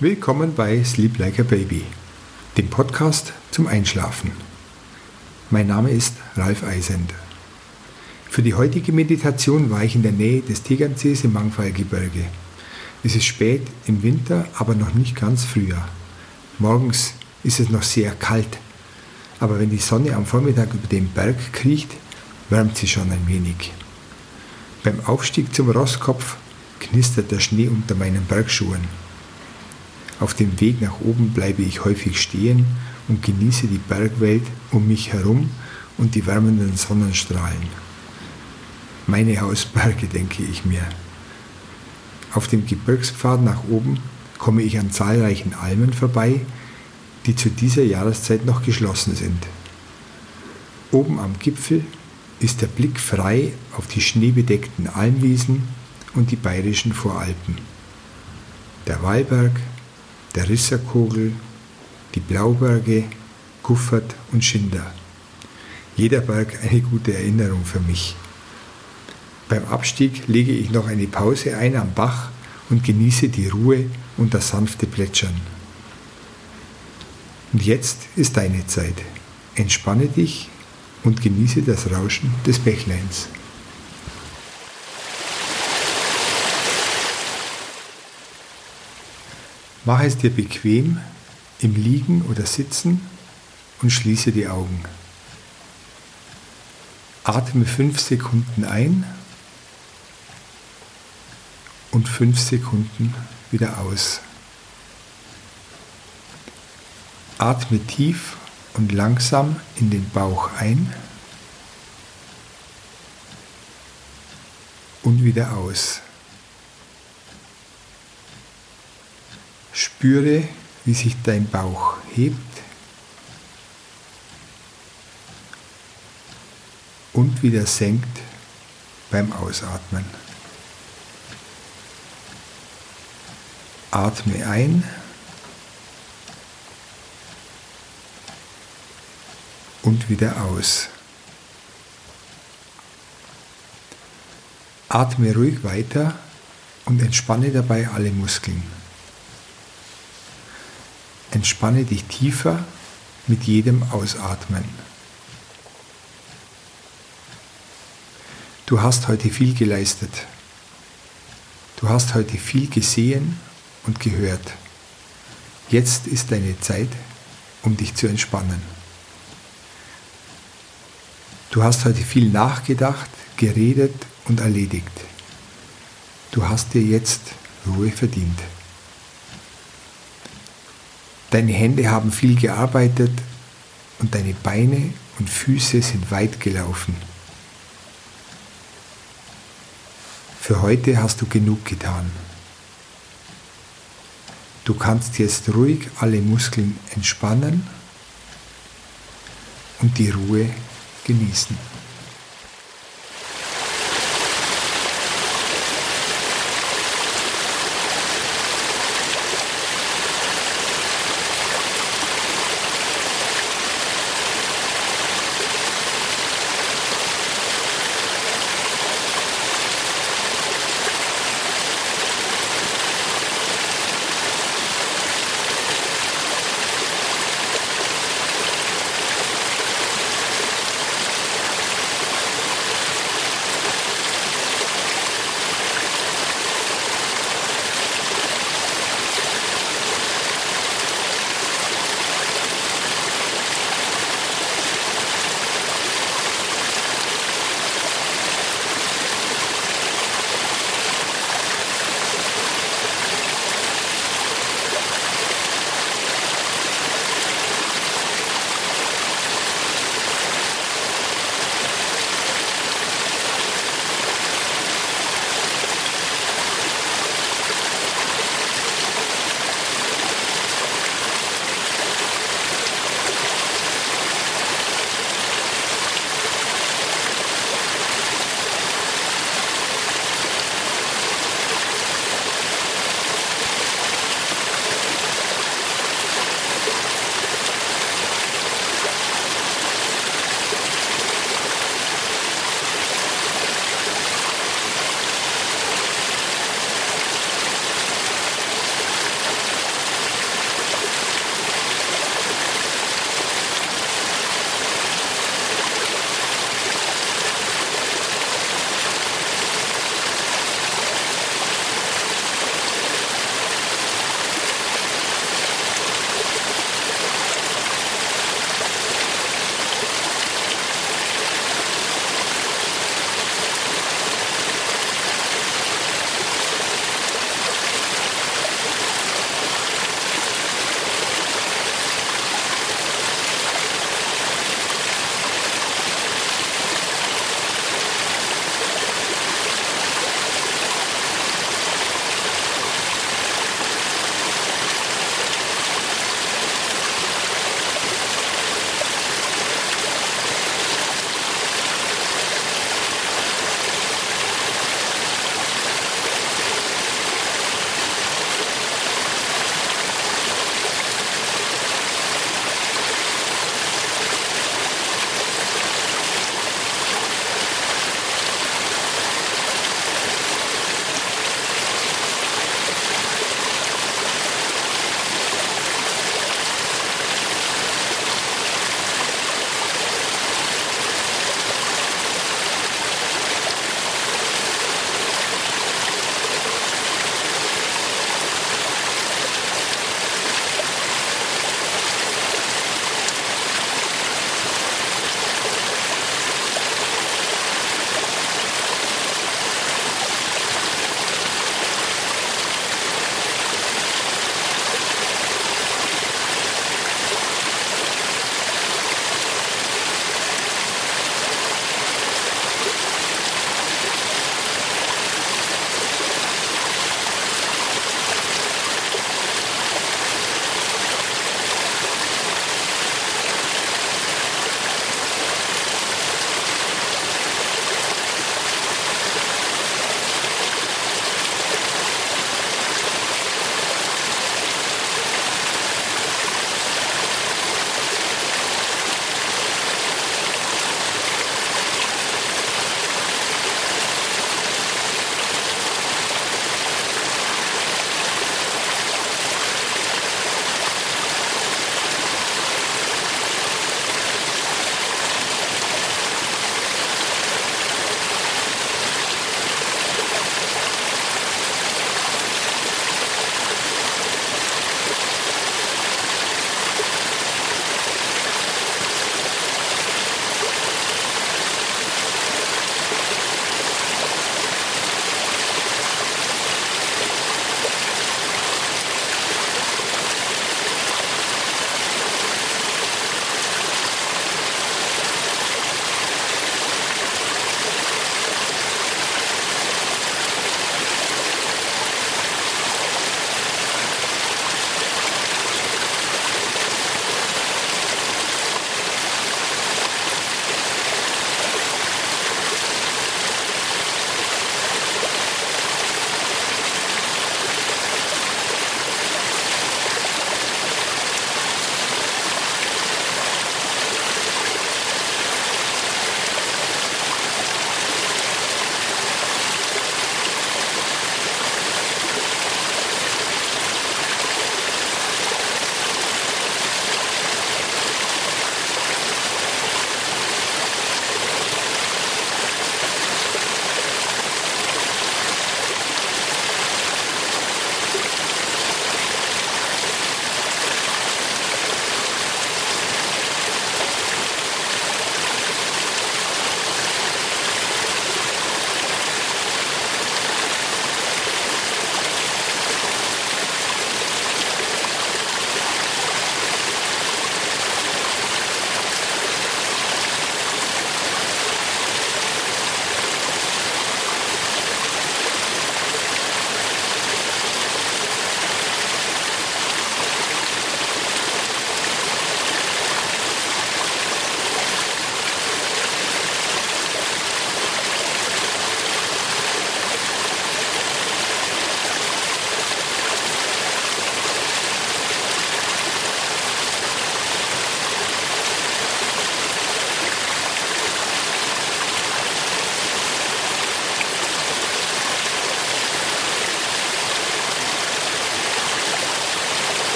Willkommen bei Sleep Like a Baby, dem Podcast zum Einschlafen. Mein Name ist Ralf Eisend. Für die heutige Meditation war ich in der Nähe des Tegernsees im Mangfallgebirge. Es ist spät im Winter, aber noch nicht ganz Frühjahr. Morgens ist es noch sehr kalt, aber wenn die Sonne am Vormittag über den Berg kriecht, wärmt sie schon ein wenig. Beim Aufstieg zum Rosskopf knistert der Schnee unter meinen Bergschuhen. Auf dem Weg nach oben bleibe ich häufig stehen und genieße die Bergwelt um mich herum und die wärmenden Sonnenstrahlen. Meine Hausberge, denke ich mir. Auf dem Gebirgspfad nach oben komme ich an zahlreichen Almen vorbei, die zu dieser Jahreszeit noch geschlossen sind. Oben am Gipfel ist der Blick frei auf die schneebedeckten Almwiesen und die bayerischen Voralpen. Der Wallberg, der Risserkogel, die Blauberge, Guffert und Schinder. Jeder Berg eine gute Erinnerung für mich. Beim Abstieg lege ich noch eine Pause ein am Bach und genieße die Ruhe und das sanfte Plätschern. Und jetzt ist deine Zeit. Entspanne dich und genieße das Rauschen des Bächleins. Mach es dir bequem im Liegen oder Sitzen und schließe die Augen. Atme fünf Sekunden ein und fünf Sekunden wieder aus. Atme tief und langsam in den Bauch ein und wieder aus. Spüre, wie sich dein Bauch hebt und wieder senkt beim Ausatmen. Atme ein und wieder aus. Atme ruhig weiter und entspanne dabei alle Muskeln. Entspanne dich tiefer mit jedem Ausatmen. Du hast heute viel geleistet. Du hast heute viel gesehen und gehört. Jetzt ist deine Zeit, um dich zu entspannen. Du hast heute viel nachgedacht, geredet und erledigt. Du hast dir jetzt Ruhe verdient. Deine Hände haben viel gearbeitet und deine Beine und Füße sind weit gelaufen. Für heute hast du genug getan. Du kannst jetzt ruhig alle Muskeln entspannen und die Ruhe genießen.